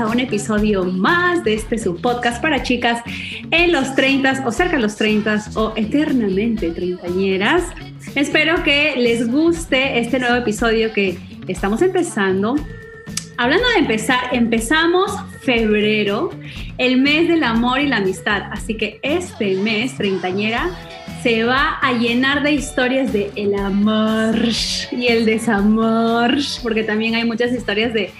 a un episodio más de este su podcast para chicas en los 30 o cerca de los 30 o eternamente treintañeras. Espero que les guste este nuevo episodio que estamos empezando. Hablando de empezar, empezamos febrero, el mes del amor y la amistad. Así que este mes, treintañera, se va a llenar de historias de el amor y el desamor, porque también hay muchas historias de,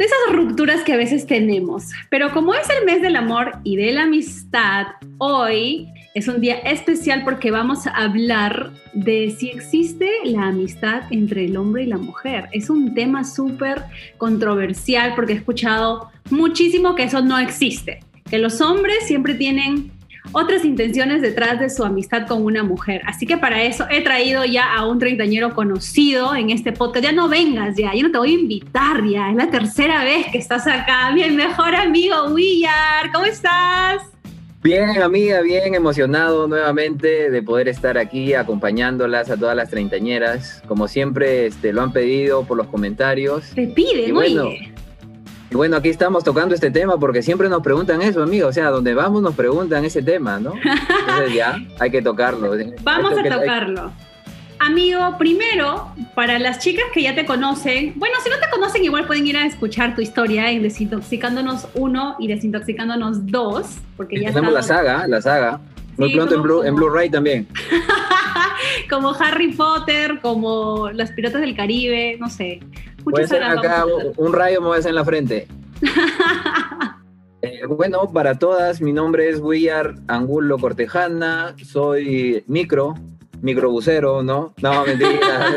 de esas rupturas que a veces tenemos. Pero como es el mes del amor y de la amistad, hoy es un día especial porque vamos a hablar de si existe la amistad entre el hombre y la mujer. Es un tema súper controversial porque he escuchado muchísimo que eso no existe, que los hombres siempre tienen otras intenciones detrás de su amistad con una mujer. Así que para eso he traído ya a un treintañero conocido en este podcast. Ya no vengas ya, yo no te voy a invitar ya. Es la tercera vez que estás acá. Mi mejor amigo Willard, ¿cómo estás? Bien, amiga, bien emocionado nuevamente de poder estar aquí acompañándolas a todas las treintañeras. Como siempre, este, lo han pedido por los comentarios. Te piden, bueno, y bueno, aquí estamos tocando este tema porque siempre nos preguntan eso, amigo. O sea, donde vamos nos preguntan ese tema, ¿no? Entonces ya, hay que tocarlo. Vamos a tocarlo. Amigo, primero, para las chicas que ya te conocen, bueno, si no te conocen, igual pueden ir a escuchar tu historia en Desintoxicándonos 1 y Desintoxicándonos 2, porque ya Tenemos la saga, la saga. Muy pronto en, Blue, en Blu-ray también. como Harry Potter, como Los Piratas del Caribe, no sé. Puede ser acá un rayo me voy a hacer en la frente. Eh, bueno, para todas, mi nombre es Willard Angulo Cortejana, soy micro, microbusero, ¿no? No, mentira.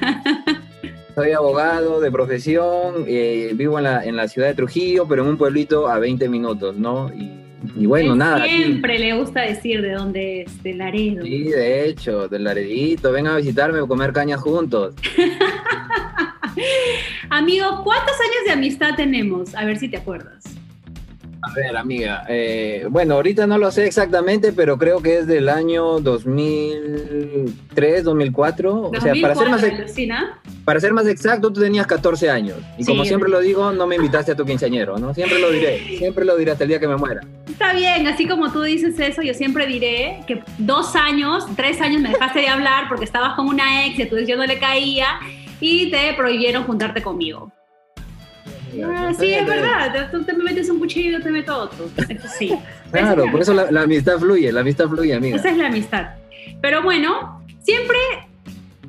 soy abogado de profesión, eh, vivo en la, en la ciudad de Trujillo, pero en un pueblito a 20 minutos, ¿no? Y y bueno, nada. Siempre le gusta decir de dónde es, del Laredo. Sí, de hecho, del Laredito. Venga a visitarme o comer cañas juntos. Amigo, ¿cuántos años de amistad tenemos? A ver si te acuerdas. A ver, amiga. Eh, bueno, ahorita no lo sé exactamente, pero creo que es del año 2003, 2004. o sea, para ser, más para ser más exacto, tú tenías 14 años. Y como siempre lo digo, no me invitaste a tu quinceañero, ¿no? Siempre lo diré. Siempre lo diré hasta el día que me muera. Está bien, así como tú dices eso, yo siempre diré que dos años, tres años me dejaste de hablar porque estabas con una ex tu yo no le caía y te prohibieron juntarte conmigo. Ah, sí, es verdad. Tú te me metes un cuchillo y yo te meto otro. sí. claro, por eso la, amistad fluye, la amistad fluye, amiga. Esa es la amistad. Pero bueno, siempre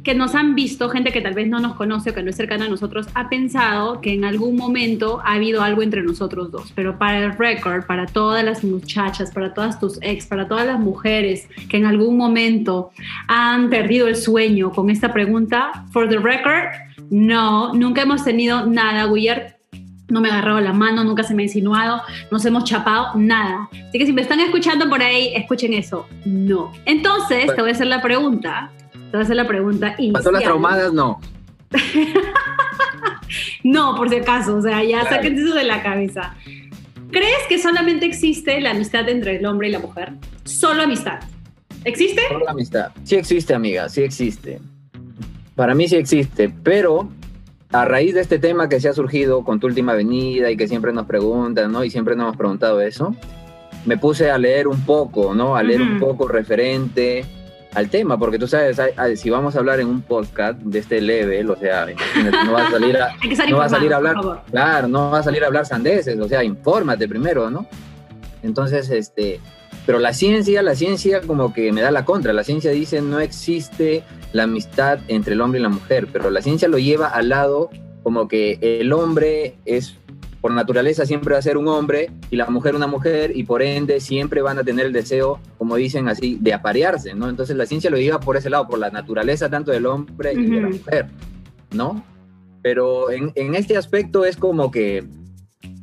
que nos han visto, gente que tal vez no nos conoce o que no es cercana a nosotros, ha pensado que en algún momento ha habido algo entre nosotros dos. Pero para el record, para todas las muchachas, para todas tus ex, para todas las mujeres que en algún momento han perdido el sueño con esta pregunta, for the record, no, nunca hemos tenido nada, Willard no me ha agarrado la mano, nunca se me ha insinuado, nos hemos chapado, nada. Así que si me están escuchando por ahí, escuchen eso. No. Entonces, te voy a hacer la pregunta. Te voy a hacer la pregunta. ¿Pasó las traumadas? No. no, por si acaso, o sea, ya saquen eso de la cabeza. ¿Crees que solamente existe la amistad entre el hombre y la mujer? Solo amistad. ¿Existe? Solo amistad. Sí existe, amiga, sí existe. Para mí sí existe, pero a raíz de este tema que se ha surgido con tu última venida y que siempre nos preguntan, ¿no? Y siempre nos hemos preguntado eso, me puse a leer un poco, ¿no? A leer un poco referente al tema, porque tú sabes, si vamos a hablar en un podcast de este level, o sea, no va a salir a, no va a salir a hablar, claro, no va a salir a hablar sandeces, o sea, infórmate primero, ¿no? Entonces, este, pero la ciencia, la ciencia como que me da la contra. La ciencia dice no existe la amistad entre el hombre y la mujer, pero la ciencia lo lleva al lado como que el hombre es por naturaleza siempre va a ser un hombre y la mujer una mujer y por ende siempre van a tener el deseo, como dicen así, de aparearse, ¿no? Entonces la ciencia lo lleva por ese lado, por la naturaleza tanto del hombre y de la mujer, ¿no? Pero en, en este aspecto es como que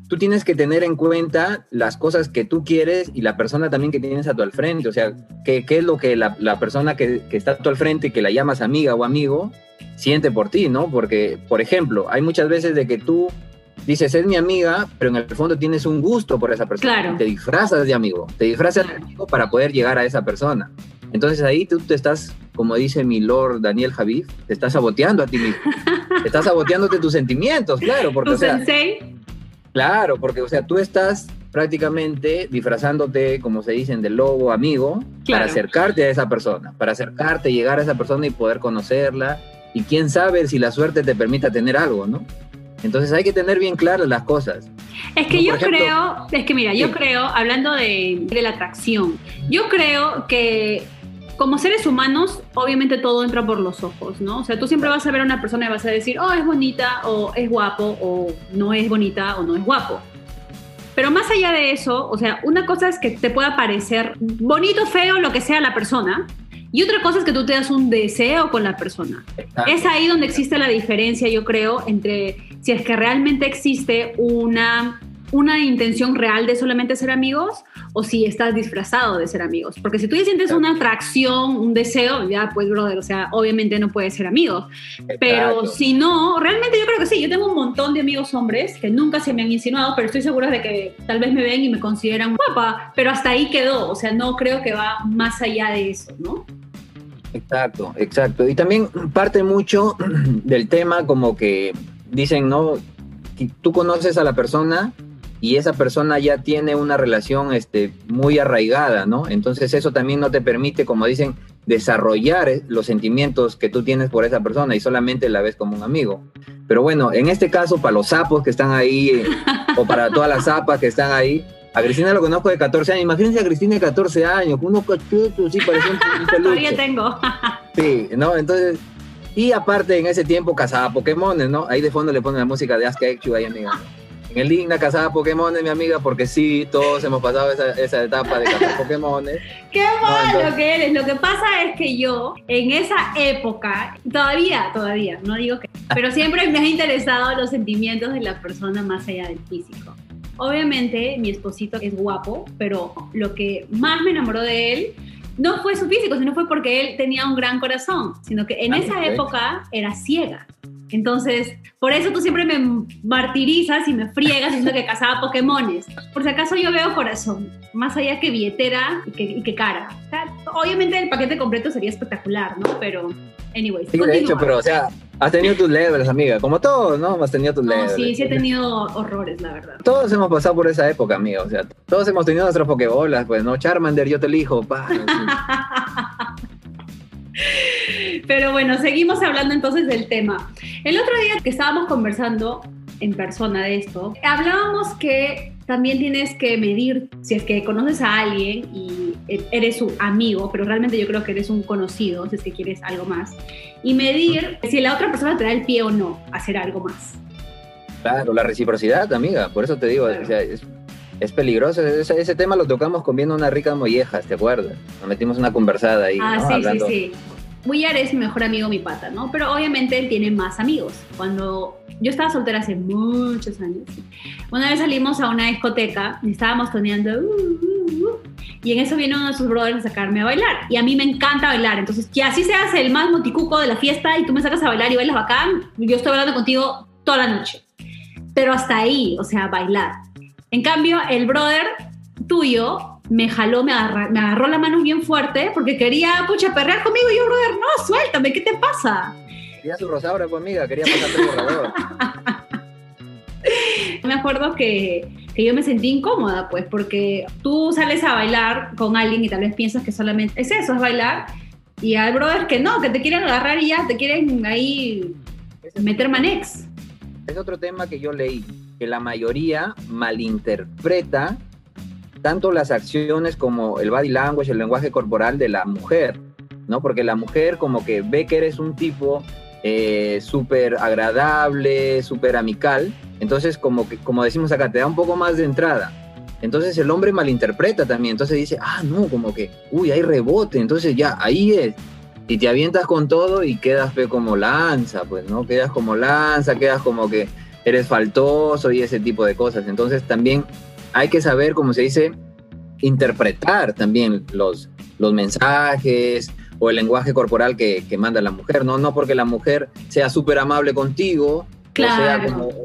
tú tienes que tener en cuenta las cosas que tú quieres y la persona también que tienes a tu al frente. O sea, qué, qué es lo que la, la persona que, que, está a tu al frente, que la llamas amiga o amigo, siente por ti, ¿no? Porque, por ejemplo, hay muchas veces de que tú dices, es mi amiga, pero en el fondo tienes un gusto por esa persona. Claro. Te disfrazas de amigo, te disfrazas de amigo para poder llegar a esa persona. Entonces ahí tú te estás, como dice mi Lord Daniel Javid, te estás saboteando a ti mismo. te estás saboteándote tus sentimientos, claro, porque... ¿Tu sensei? Claro, porque, o sea, tú estás prácticamente disfrazándote, como se dicen, del lobo amigo, para acercarte a esa persona, para acercarte, llegar a esa persona y poder conocerla. Y quién sabe si la suerte te permita tener algo, ¿no? Entonces hay que tener bien claras las cosas. Es que yo creo, es que mira, yo creo, hablando de, de la atracción, yo creo que como seres humanos, obviamente todo entra por los ojos, ¿no? O sea, tú siempre vas a ver a una persona y vas a decir, oh, es bonita, o es guapo, o no es bonita, o no es guapo. Pero más allá de eso, o sea, una cosa es que te pueda parecer bonito, feo, lo que sea la persona, y otra cosa es que tú te das un deseo con la persona. Es ahí donde existe la diferencia, yo creo, entre si es que realmente existe una una intención real de solamente ser amigos o si estás disfrazado de ser amigos. Porque si tú ya sientes una atracción, un deseo, ya pues, brother, o sea, obviamente no puedes ser amigos. Pero si no, realmente yo creo que sí. Yo tengo un montón de amigos hombres que nunca se me han insinuado, pero estoy segura de que tal vez me ven y me consideran guapa, pero hasta ahí quedó. O sea, no creo que va más allá de eso, ¿no? Exacto, exacto. Y también parte mucho del tema como que dicen, ¿no? Tú conoces a la persona y esa persona ya tiene una relación este, muy arraigada, ¿no? Entonces eso también no te permite, como dicen, desarrollar eh, los sentimientos que tú tienes por esa persona y solamente la ves como un amigo. Pero bueno, en este caso, para los sapos que están ahí, o para todas las zapas que están ahí, a Cristina lo conozco de 14 años. Imagínense a Cristina de 14 años, con unos cachutos, sí, parece un, peluche. Todavía tengo. sí, ¿no? Entonces, y aparte en ese tiempo cazaba Pokémon, ¿no? Ahí de fondo le ponen la música de Ask Echu ahí, amiga. En el Digna cazaba Pokémon, mi amiga, porque sí, todos hemos pasado esa, esa etapa de cazar Pokémon. ¡Qué malo que eres! Lo que pasa es que yo, en esa época, todavía, todavía, no digo que, pero siempre me ha interesado los sentimientos de la persona más allá del físico. Obviamente, mi esposito es guapo, pero lo que más me enamoró de él no fue su físico, sino fue porque él tenía un gran corazón, sino que en ah, esa época era ciega. Entonces, por eso tú siempre me martirizas y me friegas diciendo que cazaba Pokémones. Por si acaso yo veo corazón, más allá que billetera y que, cara. obviamente el paquete completo sería espectacular, ¿no? Pero, anyways. Sí, de hecho, pero, o sea, has tenido tus levels, amiga. Como todos, ¿no? Has tenido tus no, levels. Sí, sí he tenido horrores, la verdad. Todos hemos pasado por esa época, amiga. O sea, todos hemos tenido nuestras Pokébolas, pues, ¿no? Charmander, yo te elijo, pa. Pero bueno, seguimos hablando entonces del tema. El otro día que estábamos conversando en persona de esto, hablábamos que también tienes que medir si es que conoces a alguien y eres su amigo, pero realmente yo creo que eres un conocido, si es que quieres algo más, y medir si la otra persona te da el pie o no a hacer algo más. Claro, la reciprocidad, amiga, por eso te digo, es, peligroso. Ese, tema lo tocamos comiendo unas ricas mollejas, ¿te acuerdas? Nos metimos una conversada ahí. Ah, sí, sí, sí. Willard es mi mejor amigo, mi pata, ¿no? Pero obviamente él tiene más amigos. Cuando yo estaba soltera hace muchos años, una vez salimos a una discoteca y estábamos toneando, uh, uh, uh, y en eso viene uno de sus brothers a sacarme a bailar. Y a mí me encanta bailar, entonces que así seas el más moticuco de la fiesta y tú me sacas a bailar y bailas bacán, yo estoy bailando contigo toda la noche. Pero hasta ahí, o sea, bailar. En cambio, el brother tuyo me jaló, me, agarró la mano bien fuerte porque quería, pucha, perrear conmigo. Y yo, brother, no, suéltame, ¿qué te pasa? Quería su rosaura, pues, amiga, quería pasarte borrador. me acuerdo que, que, yo me sentí incómoda, pues, porque tú sales a bailar con alguien y tal vez piensas que solamente es eso, es bailar. Y al brother que no, que te quieren agarrar y ya te quieren ahí meter manex. Es otro tema que yo leí, que la mayoría malinterpreta tanto las acciones como el body language, el lenguaje corporal de la mujer, ¿no? Porque la mujer como que ve que eres un tipo eh, súper agradable, súper amical, entonces como, que, como decimos acá, te da un poco más de entrada. Entonces el hombre malinterpreta también, entonces dice, ah, no, como que, uy, hay rebote, entonces ya, ahí es. Y te avientas con todo y quedas como lanza, pues, ¿no? Quedas como lanza, quedas como que eres faltoso y ese tipo de cosas. Entonces también hay que saber, como se dice, interpretar también los, los mensajes o el lenguaje corporal que, manda la mujer, ¿no? No porque la mujer sea súper amable contigo,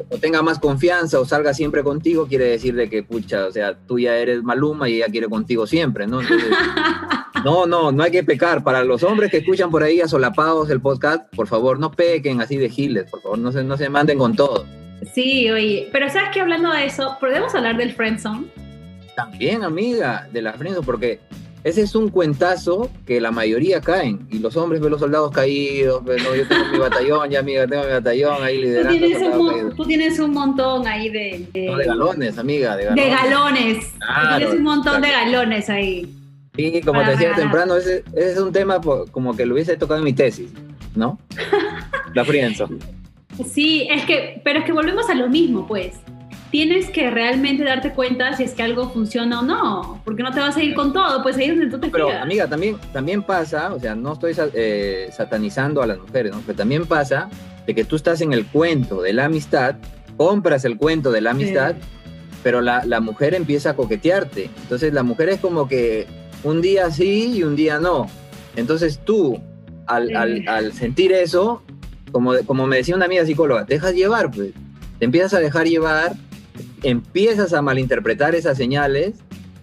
o, tenga más confianza o salga siempre contigo, quiere decir de que, pucha, o sea, tú ya eres Maluma y ella quiere contigo siempre, ¿no? No, no, no hay que pecar. Para los hombres que escuchan por ahí asolapados el podcast, por favor, no pequen así de giles, por favor, no se, no se manden con todo. Sí, oye, pero sabes que hablando de eso, ¿podemos hablar del friendzone? También, amiga, de la friendzone, porque ese es un cuentazo que la mayoría caen. Y los hombres ven los soldados caídos. Ven, no, yo tengo mi batallón, ya amiga, tengo mi batallón ahí liderando. Tú tienes, un, tú tienes un, montón ahí de. De, no, de galones, amiga, de galones. De galones. Claro, tienes un montón de galones ahí. Sí, como te decía temprano, ese, ese, es un tema como que lo hubiese tocado en mi tesis, ¿no? la frienzo. Sí, es que, pero es que volvemos a lo mismo, pues tienes que realmente darte cuenta si es que algo funciona o no, porque no te vas a ir con todo, pues ahí es donde tú te Pero amiga, también, también pasa, o sea, no estoy eh, satanizando a las mujeres, ¿no? pero también pasa de que tú estás en el cuento de la amistad, compras el cuento de la amistad, pero la, la, mujer empieza a coquetearte. Entonces la mujer es como que un día sí y un día no. Entonces tú, al, al, al sentir eso, como, como me decía una amiga psicóloga, te dejas llevar, pues. Te empiezas a dejar llevar empiezas a malinterpretar esas señales,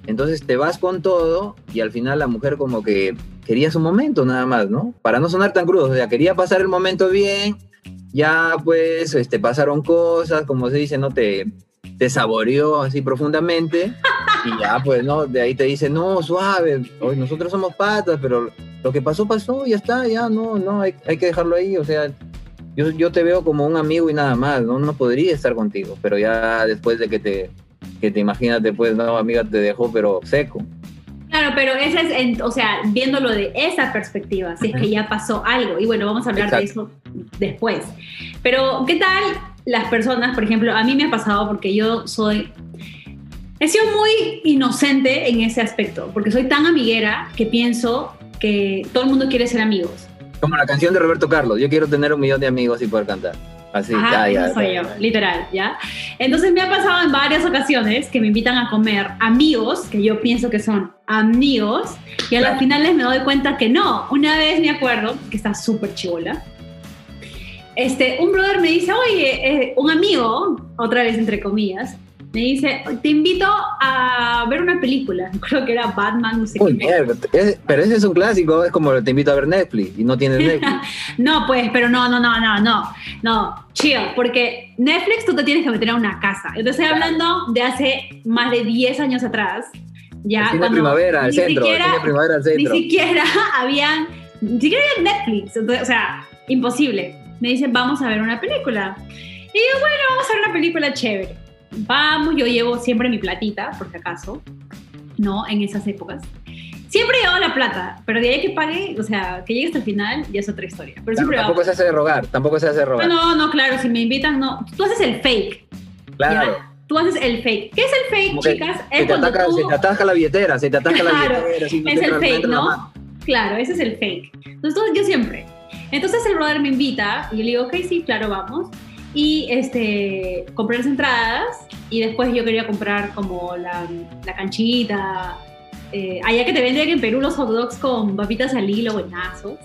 entonces te vas con todo y al final la mujer como que quería su momento nada más, ¿no? Para no sonar tan crudo, o sea, quería pasar el momento bien, ya pues este, pasaron cosas, como se dice, no te, te saboreó así profundamente y ya pues, ¿no? De ahí te dice, no, suave, hoy nosotros somos patas, pero lo que pasó, pasó, ya está, ya no, no, hay, hay que dejarlo ahí, o sea, yo, yo te veo como un amigo y nada más, ¿no? No podría estar contigo, pero ya después de que te, que te imaginas después, no, amiga, te dejó, pero seco. Claro, pero ese es, o sea, viéndolo de esa perspectiva, si es que ya pasó algo. Y bueno, vamos a hablar de eso después. Pero, ¿qué tal las personas, por ejemplo, a mí me ha pasado porque yo soy... He sido muy inocente en ese aspecto, porque soy tan amiguera que pienso que todo el mundo quiere ser amigos. Como la canción de Roberto Carlos, yo quiero tener un millón de amigos y poder cantar. Así, Ajá, ya, soy yo, literal, ¿ya? Entonces me ha pasado en varias ocasiones que me invitan a comer amigos, que yo pienso que son amigos, y a las finales me doy cuenta que no. Una vez me acuerdo, que está súper chivola, este, un brother me dice, oye, eh, un amigo, otra vez entre comillas, me dice, te invito a ver una película. Creo que era Batman, no sé qué. pero ese es un clásico, es como te invito a ver Netflix y no tienes Netflix. no, pues, pero no, no, no, no, no, no, chill, porque Netflix tú te tienes que meter a una casa. Yo estoy hablando de hace más de 10 años atrás. Ya, el primavera, al centro, primavera al centro. Ni siquiera habían, ni siquiera había Netflix, o sea, imposible. Me dicen, vamos a ver una película. Y yo, bueno, vamos a ver una película chévere vamos, yo llevo siempre mi platita, por si acaso, ¿no? En esas épocas. Siempre llevo la plata, pero de ahí que pague, o sea, que llegue hasta el final, ya es otra historia. Pero siempre tampoco se hace de rogar, tampoco se hace de rogar. No, no, claro, si me invitan, no. Tú haces el fake. Claro. Tú haces el fake. ¿Qué es el fake, chicas? Es se, te ataca, se te ataca la billetera, se te ataca la billetera. es el fake, ¿no? Claro, ese es el fake. Entonces, yo siempre. Entonces el brother me invita y yo le digo, ok, sí, claro, vamos y este, compré las entradas y después yo quería comprar como la, la canchita. Eh, allá que te venden en Perú los hot dogs con papitas al hilo, buenazos.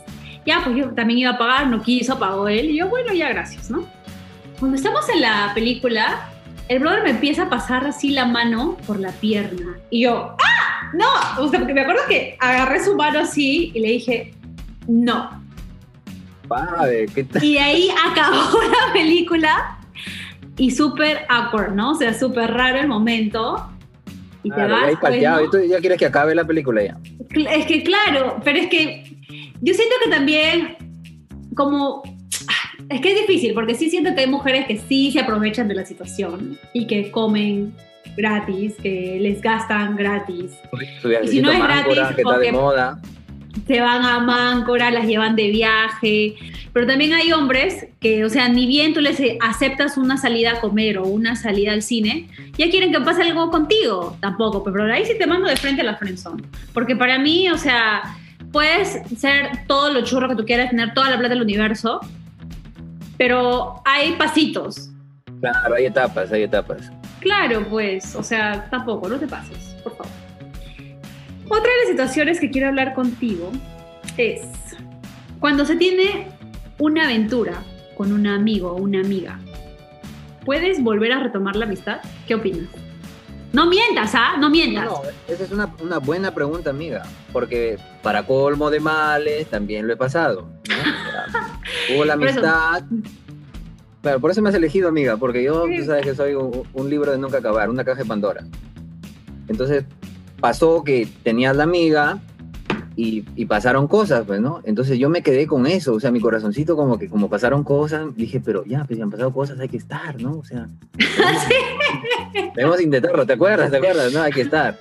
Ya, pues yo también iba a pagar, no quiso, pagó él. Y yo, bueno, ya, gracias, ¿no? Cuando estamos en la película, el brother me empieza a pasar así la mano por la pierna. Y yo, ¡ah! No, o sea, porque me acuerdo que agarré su mano así y le dije, no, y ahí acabó la película y súper awkward, ¿no? O sea, súper raro el momento. Y te vas. Pues, ¿no? tú ya quieres que acabe la película ya. Es que claro, pero es que yo siento que también, como. Es que es difícil, porque sí siento que hay mujeres que sí se aprovechan de la situación y que comen gratis, que les gastan gratis. y si no es gratis, que está de moda se van a Máncora, las llevan de viaje, pero también hay hombres que, o sea, ni bien tú les aceptas una salida a comer o una salida al cine, ya quieren que pase algo contigo, tampoco, pero ahí sí te mando de frente a la friendzone, porque para mí, o sea, puedes ser todo lo churro que tú quieras, tener toda la plata del universo, pero hay pasitos. Claro, hay etapas, hay etapas. Claro, pues, o sea, tampoco, no te pases, por favor. Otra de las situaciones que quiero hablar contigo es cuando se tiene una aventura con un amigo o una amiga, ¿puedes volver a retomar la amistad? ¿Qué opinas? No mientas, ¿ah? No mientas. No, esa es una, una, buena pregunta, amiga, porque para colmo de males también lo he pasado. ¿no? hubo la amistad. Claro, por eso me has elegido, amiga, porque yo, tú sabes que soy un, un, libro de nunca acabar, una caja de Pandora. Entonces, pasó que tenías la amiga y, y, pasaron cosas, pues, ¿no? Entonces yo me quedé con eso, o sea, mi corazoncito como que como pasaron cosas, dije, pero ya, pues si han pasado cosas, hay que estar, ¿no? O sea, debemos intentarlo, ¿te acuerdas? ¿Te acuerdas? No, hay que estar.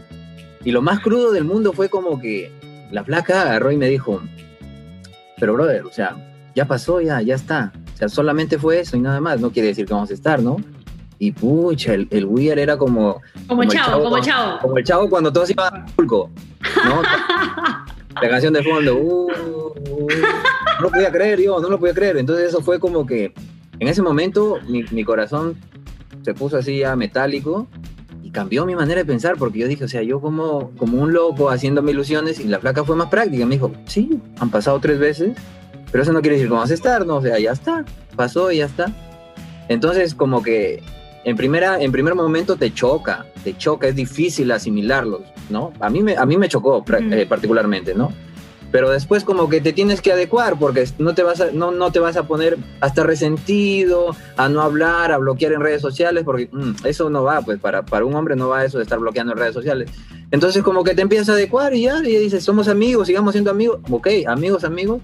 Y lo más crudo del mundo fue como que la flaca agarró y me dijo, pero brother, o sea, ya pasó, ya, ya está. O sea, solamente fue eso y nada más, no quiere decir que vamos a estar, ¿no? Y pucha, el, el weird era como... Como, como chavo, chavo, como chavo. Como el chavo cuando todos iban a Pulco, ¿no? la canción de fondo, uh, uh, no lo podía creer, yo, no lo podía creer. Entonces eso fue como que en ese momento mi, mi, corazón se puso así ya metálico y cambió mi manera de pensar porque yo dije, o sea, yo como, como un loco haciéndome ilusiones y la flaca fue más práctica. Me dijo, sí, han pasado tres veces, pero eso no quiere decir que vamos a estar, ¿no? O sea, ya está, pasó y ya está. Entonces como que en, primera, en primer momento te choca, te choca, es difícil asimilarlos, ¿no? A mí me, a mí me chocó eh, particularmente, ¿no? Pero después como que te tienes que adecuar porque no te vas a, no, no te vas a poner hasta resentido, a no hablar, a bloquear en redes sociales, porque mmm, eso no va, pues para, para un hombre no va eso de estar bloqueando en redes sociales. Entonces como que te empiezas a adecuar y ya, y dices, somos amigos, sigamos siendo amigos, ok, amigos, amigos,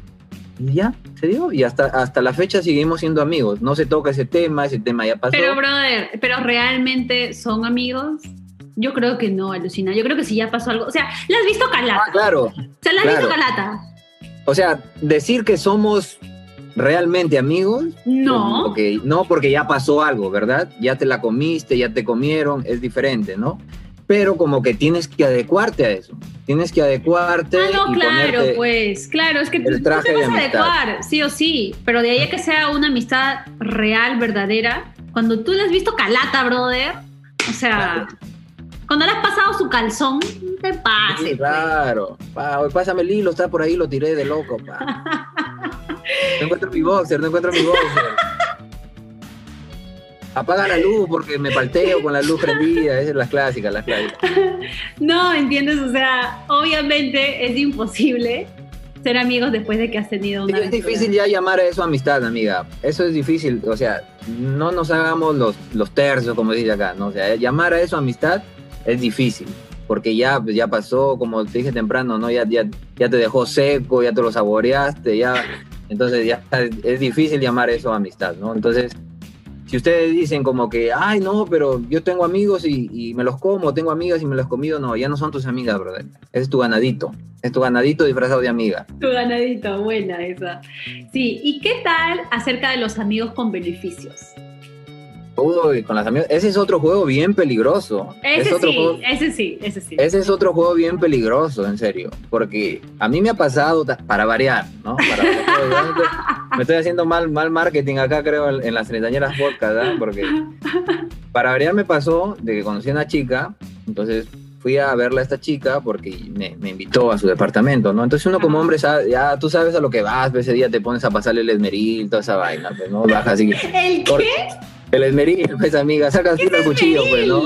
y ya, se dio. Y hasta, hasta la fecha seguimos siendo amigos. No se toca ese tema, ese tema ya pasó. Pero, brother, ¿pero realmente son amigos? Yo creo que no, alucina. Yo creo que si ya pasó algo. O sea, ¿la has visto calata? Ah, claro. O sea, ¿la has claro. visto calata? O sea, decir que somos realmente amigos. No. Porque, no, porque ya pasó algo, ¿verdad? Ya te la comiste, ya te comieron, es diferente, ¿no? Pero como que tienes que adecuarte a eso. Tienes que adecuarte. Ah, no, y claro, pues, claro, es que tú te vas a adecuar, sí o sí, pero de ahí a que sea una amistad real, verdadera, cuando tú le has visto calata, brother, o sea, cuando le has pasado su calzón, no te pase. Sí, pues. claro. Pa, pásame el hilo, está por ahí, lo tiré de loco. Pa. No encuentro mi boxer, no encuentro mi boxer. Apaga la luz porque me palteo con la luz prendida. Esas son las clásicas, las clásicas. No, ¿entiendes? O sea, obviamente es imposible ser amigos después de que has tenido una Es aventura. difícil ya llamar a eso amistad, amiga. Eso es difícil. O sea, no nos hagamos los, los tercios, como dice acá. ¿no? O sea, llamar a eso amistad es difícil. Porque ya, pues, ya pasó, como te dije temprano, ¿no? Ya, ya, ya te dejó seco, ya te lo saboreaste, ya. Entonces ya es difícil llamar eso amistad, ¿no? Entonces, si ustedes dicen como que, ay, no, pero yo tengo amigos y, me los como, tengo amigas y me los comido, no, ya no son tus amigas, brother. Ese es tu ganadito. Es tu ganadito disfrazado de amiga. Tu ganadito, buena esa. Sí, ¿y qué tal acerca de los amigos con beneficios? Uy, con las amigas. Ese es otro juego bien peligroso. Ese es otro sí, juego... ese sí, ese sí. Ese es otro juego bien peligroso, en serio. Porque a mí me ha pasado, para variar, ¿no? Para variar, me estoy haciendo mal, mal marketing acá, creo, en, las treintañeras podcast, ¿eh? Porque para variar me pasó de que conocí a una chica, entonces fui a verla a esta chica porque me, me, invitó a su departamento, ¿no? Entonces uno como hombre, sabe, ya tú sabes a lo que vas, ese día te pones a pasarle el esmeril, toda esa vaina, pues, ¿no? Bajas así. ¿El qué? El esmeril, pues amiga, sacas filo al cuchillo, pues, ¿no?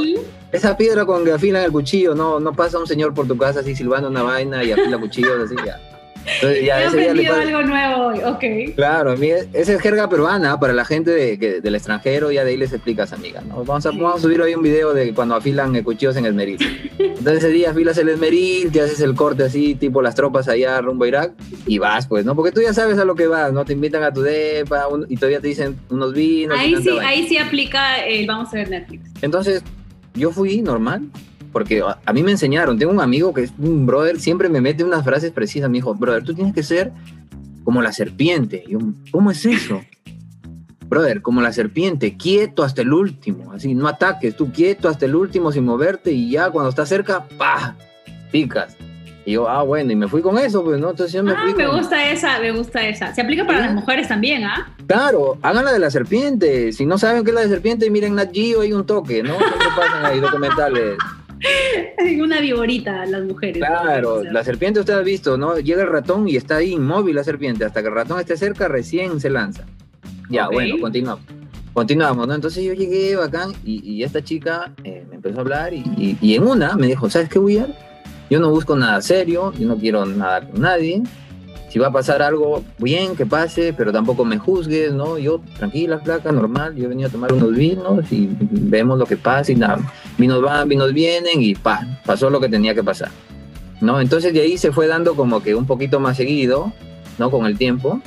Esa piedra con que afilan el cuchillo, no, no pasa un señor por tu casa así silbando una vaina y afila cuchillos así, ya. Entonces, ya He aprendido algo nuevo hoy, ok. Claro, a mí esa es jerga peruana para la gente de, que, del extranjero, ya de ahí les explicas, amiga, ¿no? Vamos a, vamos a subir hoy un video de cuando afilan cuchillos en esmeril. Entonces ese día afilas el esmeril, te haces el corte así, tipo las tropas allá rumbo a Irak, y vas, pues, ¿no? Porque tú ya sabes a lo que vas, ¿no? Te invitan a tu depa un, y todavía te dicen unos vinos. Ahí sí, ahí sí aplica el vamos a ver Netflix. Entonces, yo fui normal, porque a mí me enseñaron, tengo un amigo que es un brother, siempre me mete unas frases precisas, me dijo, brother, tú tienes que ser como la serpiente. Y yo, ¿cómo es eso? Brother, como la serpiente, quieto hasta el último, así, no ataques, tú quieto hasta el último sin moverte y ya cuando estás cerca, ¡pah! Picas. Y yo, ah, bueno, y me fui con eso, pues, ¿no? Entonces yo me ah, fui me con... gusta esa, me gusta esa. Se aplica para ¿Sí? las mujeres también, ¿ah? Claro, hagan la de la serpiente. Si no saben qué es la de serpiente, miren Nat Geo, hay un toque, ¿no? Siempre pasan ahí documentales. Una viborita las mujeres. Claro, ¿no? la serpiente usted ha visto, ¿no? Llega el ratón y está ahí inmóvil la serpiente. Hasta que el ratón esté cerca, recién se lanza. Ya, okay. bueno, continuamos. Continuamos, ¿no? Entonces yo llegué bacán y, y esta chica eh, me, empezó a hablar y, y, en una me dijo, ¿sabes qué, William? Yo no busco nada serio, yo no quiero nada con nadie. Si va a pasar algo, bien, que pase, pero tampoco me juzgues, ¿no? Yo, tranquila, flaca, normal, yo he venido a tomar unos vinos y vemos lo que pasa y nada. Vinos van, vinos vienen y pa, pasó lo que tenía que pasar, ¿no? Entonces de ahí se fue dando como que un poquito más seguido, ¿no? Con el tiempo.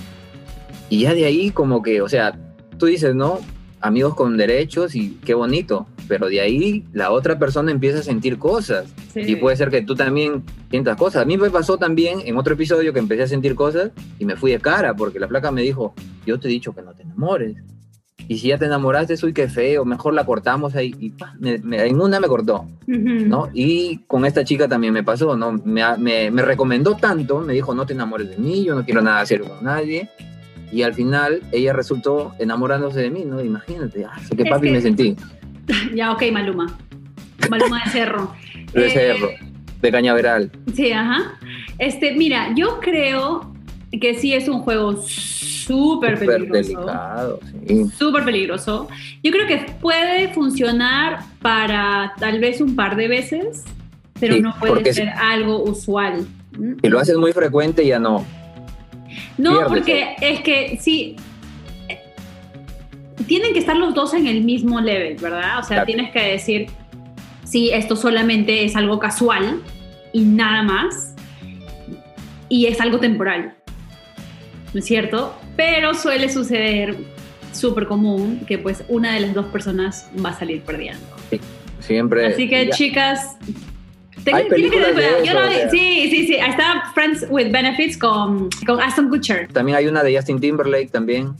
Y ya de ahí como que, o sea, tú dices, ¿no? Amigos con derechos y qué bonito, pero de ahí la otra persona empieza a sentir cosas. Y puede ser que tú también sientas cosas. A mí me pasó también en otro episodio que empecé a sentir cosas y me fui de cara porque la placa me dijo, yo te he dicho que no te enamores. Y si ya te enamoraste, soy que feo, mejor la cortamos ahí. Y en una me cortó, ¿no? Y con esta chica también me pasó, ¿no? Me, me, me, recomendó tanto, me dijo, no te enamores de mí, yo no quiero nada hacer con nadie y al final ella resultó enamorándose de mí, ¿no? Imagínate, ah, qué papi me sentí. Ya, ok, Maluma. Maluma de Cerro. de eh, Cerro, de Cañaveral. Sí, ajá. Este, mira, yo creo que sí es un juego súper peligroso. Delicado, sí. Súper peligroso. Yo creo que puede funcionar para tal vez un par de veces, pero no puede ser algo usual. Si lo haces muy frecuente, ya no. No, porque es que sí, tienen que estar los dos en el mismo level, ¿verdad? O sea, tienes que decir, sí, esto solamente es algo casual y nada más, y es algo temporal, ¿no es cierto? Pero suele suceder súper común que pues una de las dos personas va a salir perdiendo. Sí, siempre. Así que chicas, sí, sí, sí. Ahí está Friends with Benefits con, con Aston Kutcher. También hay una de Justin Timberlake también.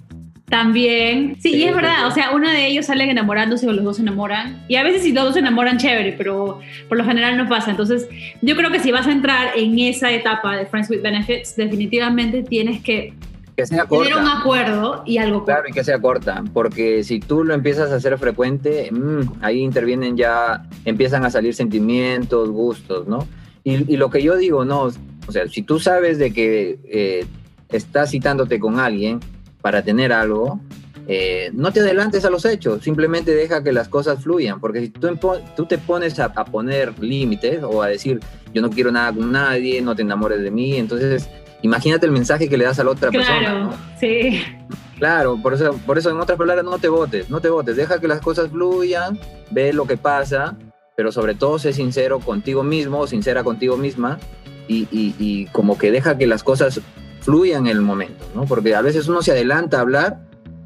También. Sí, y es verdad. O sea, uno de ellos salen enamorándose o los dos se enamoran. Y a veces si los dos se enamoran, chévere, pero por lo general no pasa. Entonces, yo creo que si vas a entrar en esa etapa de Friends with Benefits, definitivamente tienes que que sea corta. Tener un acuerdo y algo corto. Claro, y que sea corta, porque si tú lo empiezas a hacer frecuente, mm, ahí intervienen ya, empiezan a salir sentimientos, gustos, ¿no? Y, lo que yo digo, no, o sea, si tú sabes de que eh, estás citándote con alguien para tener algo, eh, no te adelantes a los hechos, simplemente deja que las cosas fluyan, porque si tú, tú te pones a, a poner límites o a decir, yo no quiero nada con nadie, no te enamores de mí, entonces imagínate el mensaje que le das a la otra persona. Claro, sí. Claro, por eso, por eso en otras palabras no te votes, no te votes, deja que las cosas fluyan, ve lo que pasa, pero sobre todo sé sincero contigo mismo, sincera contigo misma y, y, como que deja que las cosas fluyan en el momento, ¿no? Porque a veces uno se adelanta a hablar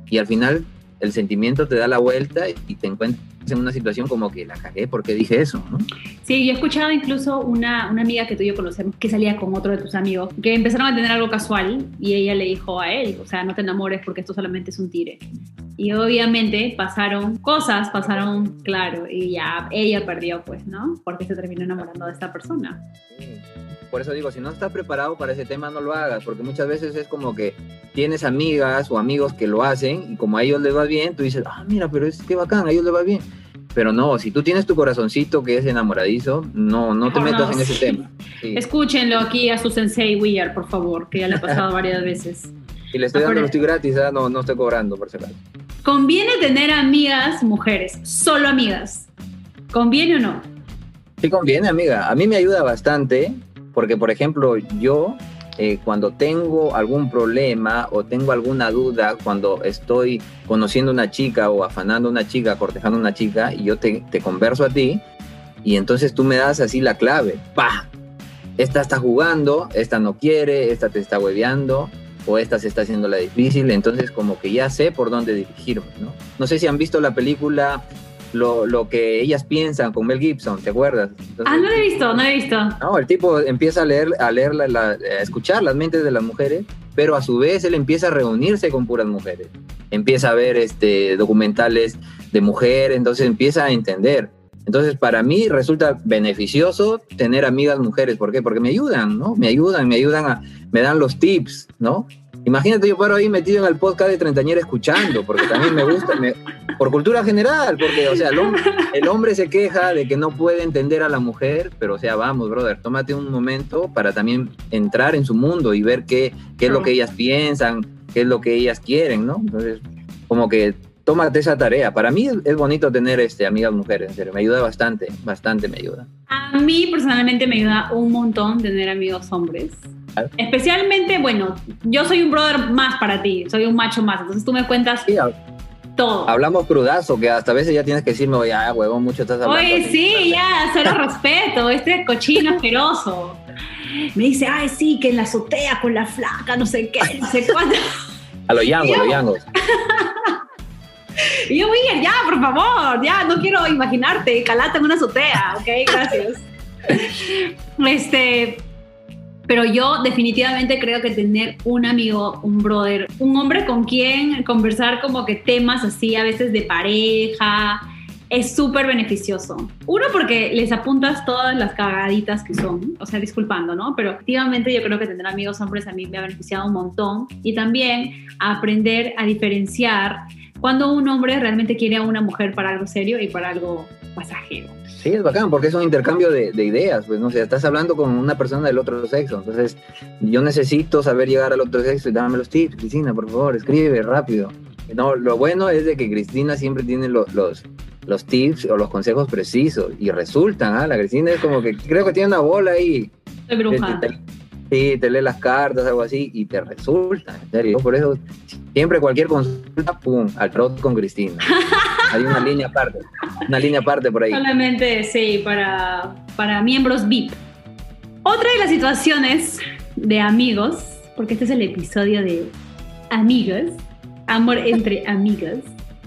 y al final el sentimiento te da la vuelta y te encuentras en una situación como que la cagué porque dije eso, ¿no? Sí, yo he escuchado incluso una, una amiga que tú y yo conocemos que salía con otro de tus amigos, que empezaron a tener algo casual y ella le dijo a él, o sea, no te enamores porque esto solamente es un tire. Y obviamente pasaron cosas, pasaron, claro, y ya ella perdió, pues, ¿no? Porque se terminó enamorando de esta persona. Por eso digo, si no estás preparado para ese tema, no lo hagas, porque muchas veces es como que tienes amigas o amigos que lo hacen y como a ellos les va bien, tú dices, ah, mira, pero es que bacán, a ellos les va bien. Pero no, si tú tienes tu corazoncito que es enamoradizo, no, no te metas en ese tema. Escúchenlo aquí a su sensei Weir, por favor, que ya le ha pasado varias veces. Y le estoy dando, estoy gratis, ¿ah? no, no estoy cobrando, por si acaso. ¿Conviene tener amigas mujeres? Solo amigas. ¿Conviene o no? Sí, conviene, amiga. A mí me ayuda bastante porque, por ejemplo, yo eh, cuando tengo algún problema o tengo alguna duda, cuando estoy conociendo una chica o afanando una chica, cortejando una chica, y yo te, converso a ti, y entonces tú me das así la clave, ¡pa! Esta está jugando, esta no quiere, esta te está hueveando, o esta se está haciendo la difícil, entonces como que ya sé por dónde dirigirme, ¿no? No sé si han visto la película lo, lo, que ellas piensan con Mel Gibson, ¿te acuerdas? ah, no lo he visto, no lo he visto. No, el tipo empieza a leer, a leer, a escuchar las mentes de las mujeres, pero a su vez él empieza a reunirse con puras mujeres. Empieza a ver este, documentales de mujeres, entonces empieza a entender. Entonces, para mí resulta beneficioso tener amigas mujeres. ¿Por qué? Porque me ayudan, ¿no? Me ayudan, me ayudan a, me dan los tips, ¿no? Imagínate yo paro ahí metido en el podcast de Treintañera escuchando, porque también me gusta, por cultura general, porque, o sea, el hombre, se queja de que no puede entender a la mujer, pero, o sea, vamos, brother, tómate un momento para también entrar en su mundo y ver qué, qué es lo que ellas piensan, qué es lo que ellas quieren, ¿no? Entonces, como que tómate esa tarea. Para mí es, bonito tener este, amigas mujeres, en serio. Me ayuda bastante, bastante me ayuda. A mí personalmente me ayuda un montón tener amigos hombres. Especialmente, bueno, yo soy un brother más para ti, soy un macho más, entonces tú me cuentas todo. Hablamos crudazo, que hasta a veces ya tienes que decirme, oye, ah, huevón, mucho estás hablando. Oye, sí, ya, solo respeto, este cochino asqueroso. Me dice, ay, sí, que en la azotea con la flaca, no sé qué, no sé cuánto. A los yangos, a los yangos. Y yo, Miguel, ya, por favor, ya, no quiero imaginarte, calate en una azotea, ok, gracias. este, pero yo definitivamente creo que tener un amigo, un brother, un hombre con quien conversar como que temas así, a veces de pareja, es súper beneficioso. Uno, porque les apuntas todas las cagaditas que son, o sea, disculpando, ¿no? Pero efectivamente yo creo que tener amigos hombres a mí me ha beneficiado un montón. Y también aprender a diferenciar cuando un hombre realmente quiere a una mujer para algo serio y para algo pasajero. Sí, es bacán, porque es un intercambio de, ideas, pues no sé, estás hablando con una persona del otro sexo, entonces yo necesito saber llegar al otro sexo y dame los tips, Cristina, por favor, escribe rápido. No, lo bueno es de que Cristina siempre tiene los, los, los tips o los consejos precisos y resultan, ¿ah? La Cristina es como que creo que tiene una bola ahí. Soy bruja. Sí, te lee las cartas, algo así, y te resulta, en serio. Por eso, siempre cualquier consulta, pum, al trot con Cristina. Hay una línea aparte, una línea aparte por ahí. Solamente, sí, para, para miembros VIP. Otra de las situaciones de amigos, porque este es el episodio de amigas, amor entre amigas,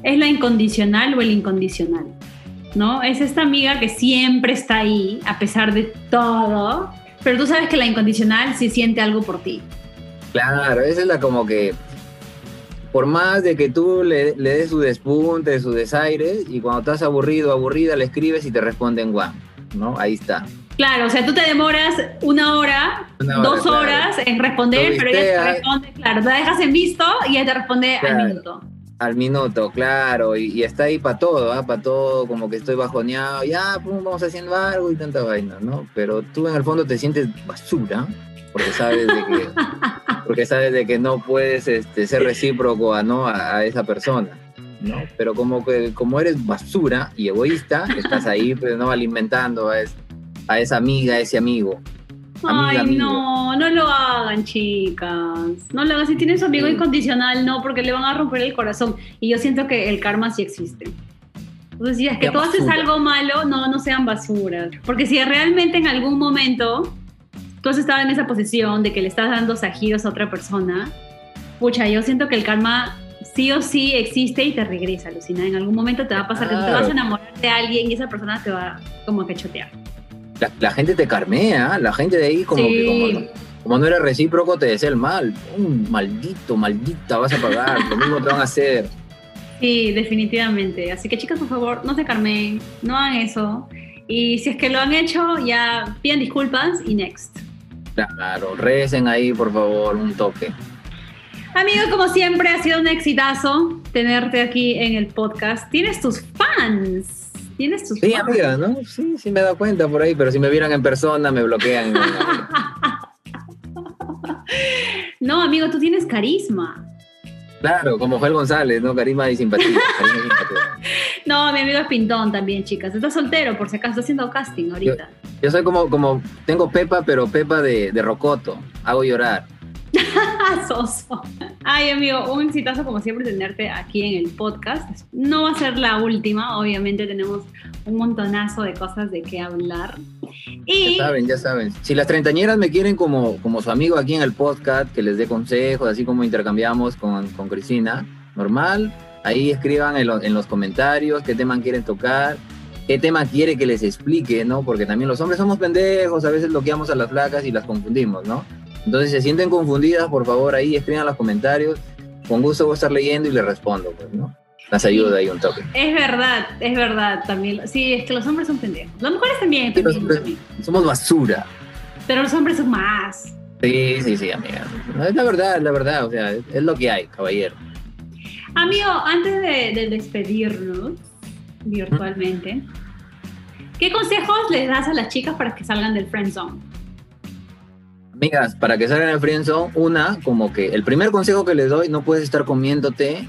es la incondicional o el incondicional. ¿No? Es esta amiga que siempre está ahí, a pesar de todo, pero tú sabes que la incondicional sí siente algo por ti. Claro, esa es la como que, por más de que tú le, le des su despunte, su desaire, y cuando estás aburrido, aburrida, le escribes y te responden guau, ¿no? Ahí está. Claro, o sea, tú te demoras una hora, dos horas en responder, pero ella te responde, claro, te dejas en visto y ella te responde al minuto. Al minuto, claro, y, está ahí para todo, ¿ah? para todo, como que estoy bajoneado, ya, pum, vamos haciendo algo y tanta vaina, ¿no? Pero tú en el fondo te sientes basura, porque sabes de que, porque sabes de que no puedes este, ser recíproco a, ¿no? a, esa persona. ¿no? Pero como que como eres basura y egoísta, estás ahí pues, ¿no? alimentando a, a esa amiga, a ese amigo. Ay, no, no lo hagan, chicas. No lo hagan. Si tienes amigo incondicional, no, porque le van a romper el corazón. Y yo siento que el karma sí existe. Entonces, si es que tú haces algo malo, no, no sean basuras. Porque si realmente en algún momento tú has estado en esa posición de que le estás dando sajidos a otra persona, pucha, yo siento que el karma sí o sí existe y te regresa, Lucina. En algún momento te va a pasar que tú te vas a enamorar de alguien y esa persona te va como a chotear la, gente te carmea, la gente de ahí como que como, no eres recíproco te desea el mal. Un maldito, maldita, vas a pagar, lo mismo te van a hacer. Sí, definitivamente. Así que chicas, por favor, no se carmeen, no hagan eso. Y si es que lo han hecho, ya piden disculpas y next. Claro, recen ahí, por favor, un toque. Amigo, como siempre, ha sido un exitazo tenerte aquí en el podcast. Tienes tus fans. Tienes tus Sí, amiga, ¿no? Sí, sí me he dado cuenta por ahí, pero si me vieran en persona me bloquean. no, amigo, tú tienes carisma. Claro, como Joel González, ¿no? Carisma y simpatía. No, mi amigo es pintón también, chicas. Está soltero, por si acaso, está haciendo casting ahorita. Yo, soy como, como, tengo Pepa, pero Pepa de, de Rocoto. Hago llorar. Soso. Ay, amigo, un exitazo como siempre tenerte aquí en el podcast. No va a ser la última, obviamente tenemos un montonazo de cosas de qué hablar. Y... Ya saben, ya saben. Si las treintañeras me quieren como, como su amigo aquí en el podcast, que les dé consejos, así como intercambiamos con, con Cristina, normal, ahí escriban en, en los comentarios qué tema quieren tocar qué tema quiere que les explique, ¿no? Porque también los hombres somos pendejos, a veces bloqueamos a las flacas y las confundimos, ¿no? Entonces, si se sienten confundidas, por favor, ahí escriban los comentarios. Con gusto voy a estar leyendo y les respondo, pues, ¿no? Las ayuda ahí un toque. Es verdad, es verdad también. Sí, es que los hombres son pendejos. Las mujeres también. somos basura. Pero los hombres son más. Sí, sí, sí, amiga. Es la verdad, es la verdad. O sea, es, lo que hay, caballero. Amigo, antes de, despedirnos virtualmente, ¿qué consejos les das a las chicas para que salgan del friend zone? Amigas, para que salgan el friendzone, una, como que el primer consejo que les doy, no puedes estar comiéndote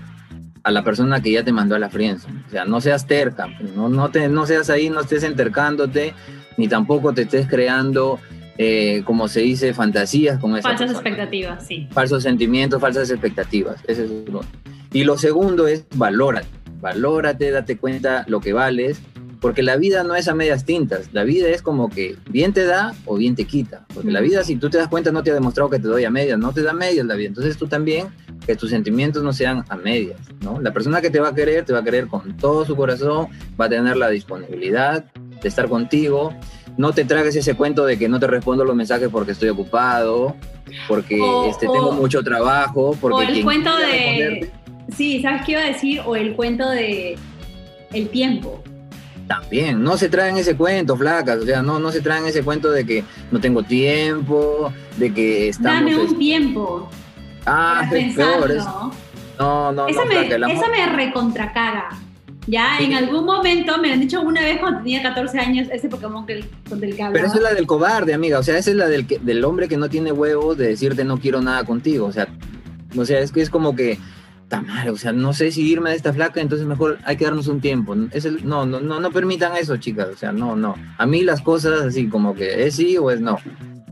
a la persona que ya te mandó a la frienza. O sea, no seas terca, no, no, te, no seas ahí, no estés entercándote, ni tampoco te estés creando, eh, como se dice, fantasías con esa Falsas expectativas, sí. Falsos sentimientos, falsas expectativas. Ese es uno. Y lo segundo es valórate. Valórate, date cuenta lo que vales, porque la vida no es a medias tintas. La vida es como que bien te da o bien te quita. Porque la vida, si tú te das cuenta, no te ha demostrado que te doy a medias, no te da medias la vida. Entonces tú también, que tus sentimientos no sean a medias, ¿no? La persona que te va a querer, te va a querer con todo su corazón, va a tener la disponibilidad de estar contigo. No te tragues ese cuento de que no te respondo los mensajes porque estoy ocupado, porque O- este, o- tengo mucho trabajo, porque O el cuento de... responderte- Sí, ¿sabes qué iba a decir? O el cuento de el tiempo. También, no se traen ese cuento, flacas, o sea, no, no se traen ese cuento de que no tengo tiempo, de que estamos... Dame es- un tiempo ah, es peor, es- no, no, esa, no, me, flaca, esa me recontracaga. Ya, Sí. en algún momento me lo han dicho una vez cuando tenía 14 años, ese Pokémon que, con el que hablaba. Pero esa es la del cobarde, amiga, o sea, esa es la del, que- del hombre que no tiene huevos de decirte no quiero nada contigo, o sea, o sea, es que es como que, está mal, o sea, no sé si irme de esta flaca, entonces mejor hay que darnos un tiempo. Es el- no, no, no, no permitan eso, chicas, o sea, no, no. A mí las cosas así como que es sí o es no,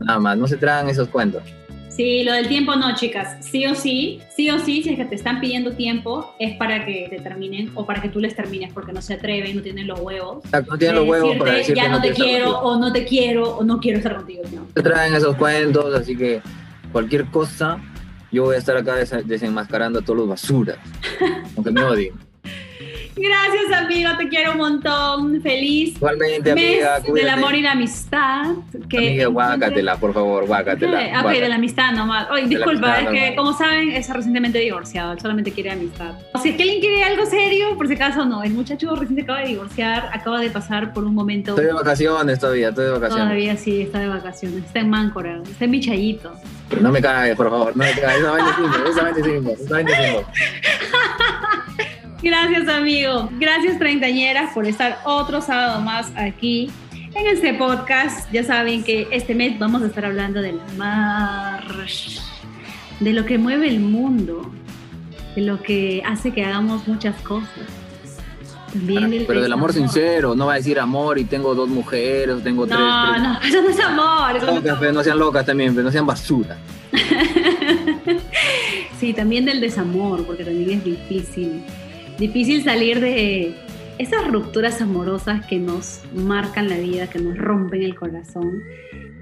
nada más, no se tragan esos cuentos. Sí, lo del tiempo no, chicas. Sí o sí, sí o sí, si es que te están pidiendo tiempo, es para que te terminen o para que tú les termines porque no se atreven, no tienen los huevos. O sea, no tienen los huevos decirte, para decir ya que no, te quiero o no te quiero o no quiero estar contigo. No. se traen esos cuentos, así que cualquier cosa, yo voy a estar acá des- desenmascarando a todos los basuras, aunque me odien. Gracias, amigo, te quiero un montón. Feliz Igualmente, mes amiga, del amor y la amistad. Que Amiga, guácatela, por favor, guácatela. Ah, ok, guácatela. de la amistad nomás. Oye, disculpa, amistad es que como saben, es recientemente divorciado, solamente quiere amistad. O si es que alguien quiere algo serio, por si acaso no. El muchacho recién se acaba de divorciar, acaba de pasar por un momento. Estoy de vacaciones todavía, estoy de vacaciones. Todavía sí, está de vacaciones, está en Máncora, está en Michayito. Pero no me cagues, por favor, no me cagues. Esa vaina es esa vaina es esa vaina es. Gracias, amigo. Gracias, treintañeras, por estar otro sábado más aquí en este podcast. Ya saben que este mes vamos a estar hablando del mar, de lo que mueve el mundo, de lo que hace que hagamos muchas cosas. También Pero del amor sincero, no va a decir amor y tengo dos mujeres, tengo tres. No, tres- no, eso no es amor. eso no es pero no sean locas también, pero no sean basura. Sí, también del desamor, porque también es difícil. Difícil salir de esas rupturas amorosas que nos marcan la vida, que nos rompen el corazón.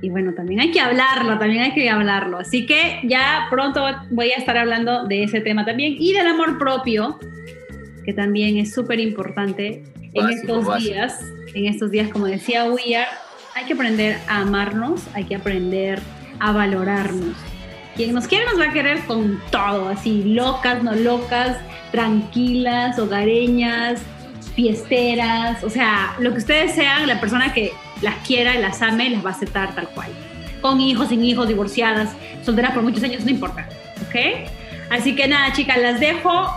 Y bueno, también hay que hablarlo, también hay que hablarlo. Así que ya pronto voy a estar hablando de ese tema también y del amor propio, que también es súper importante en estos básico. días. En estos días, como decía We Are, hay que aprender a amarnos, hay que aprender a valorarnos. Quien nos quiere nos va a querer con todo, así locas, no locas, tranquilas, hogareñas, fiesteras, o sea, lo que ustedes sean, la persona que las quiera, las ame, las va a aceptar tal cual. Con hijos, sin hijos, divorciadas, solteras por muchos años, no importa, ¿ok? Así que nada, chicas, las dejo.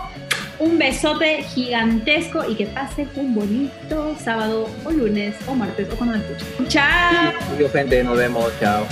Un besote gigantesco y que pasen un bonito sábado o lunes o martes o cuando me escuchen. ¡Chao! Yo, gente, nos vemos, chao.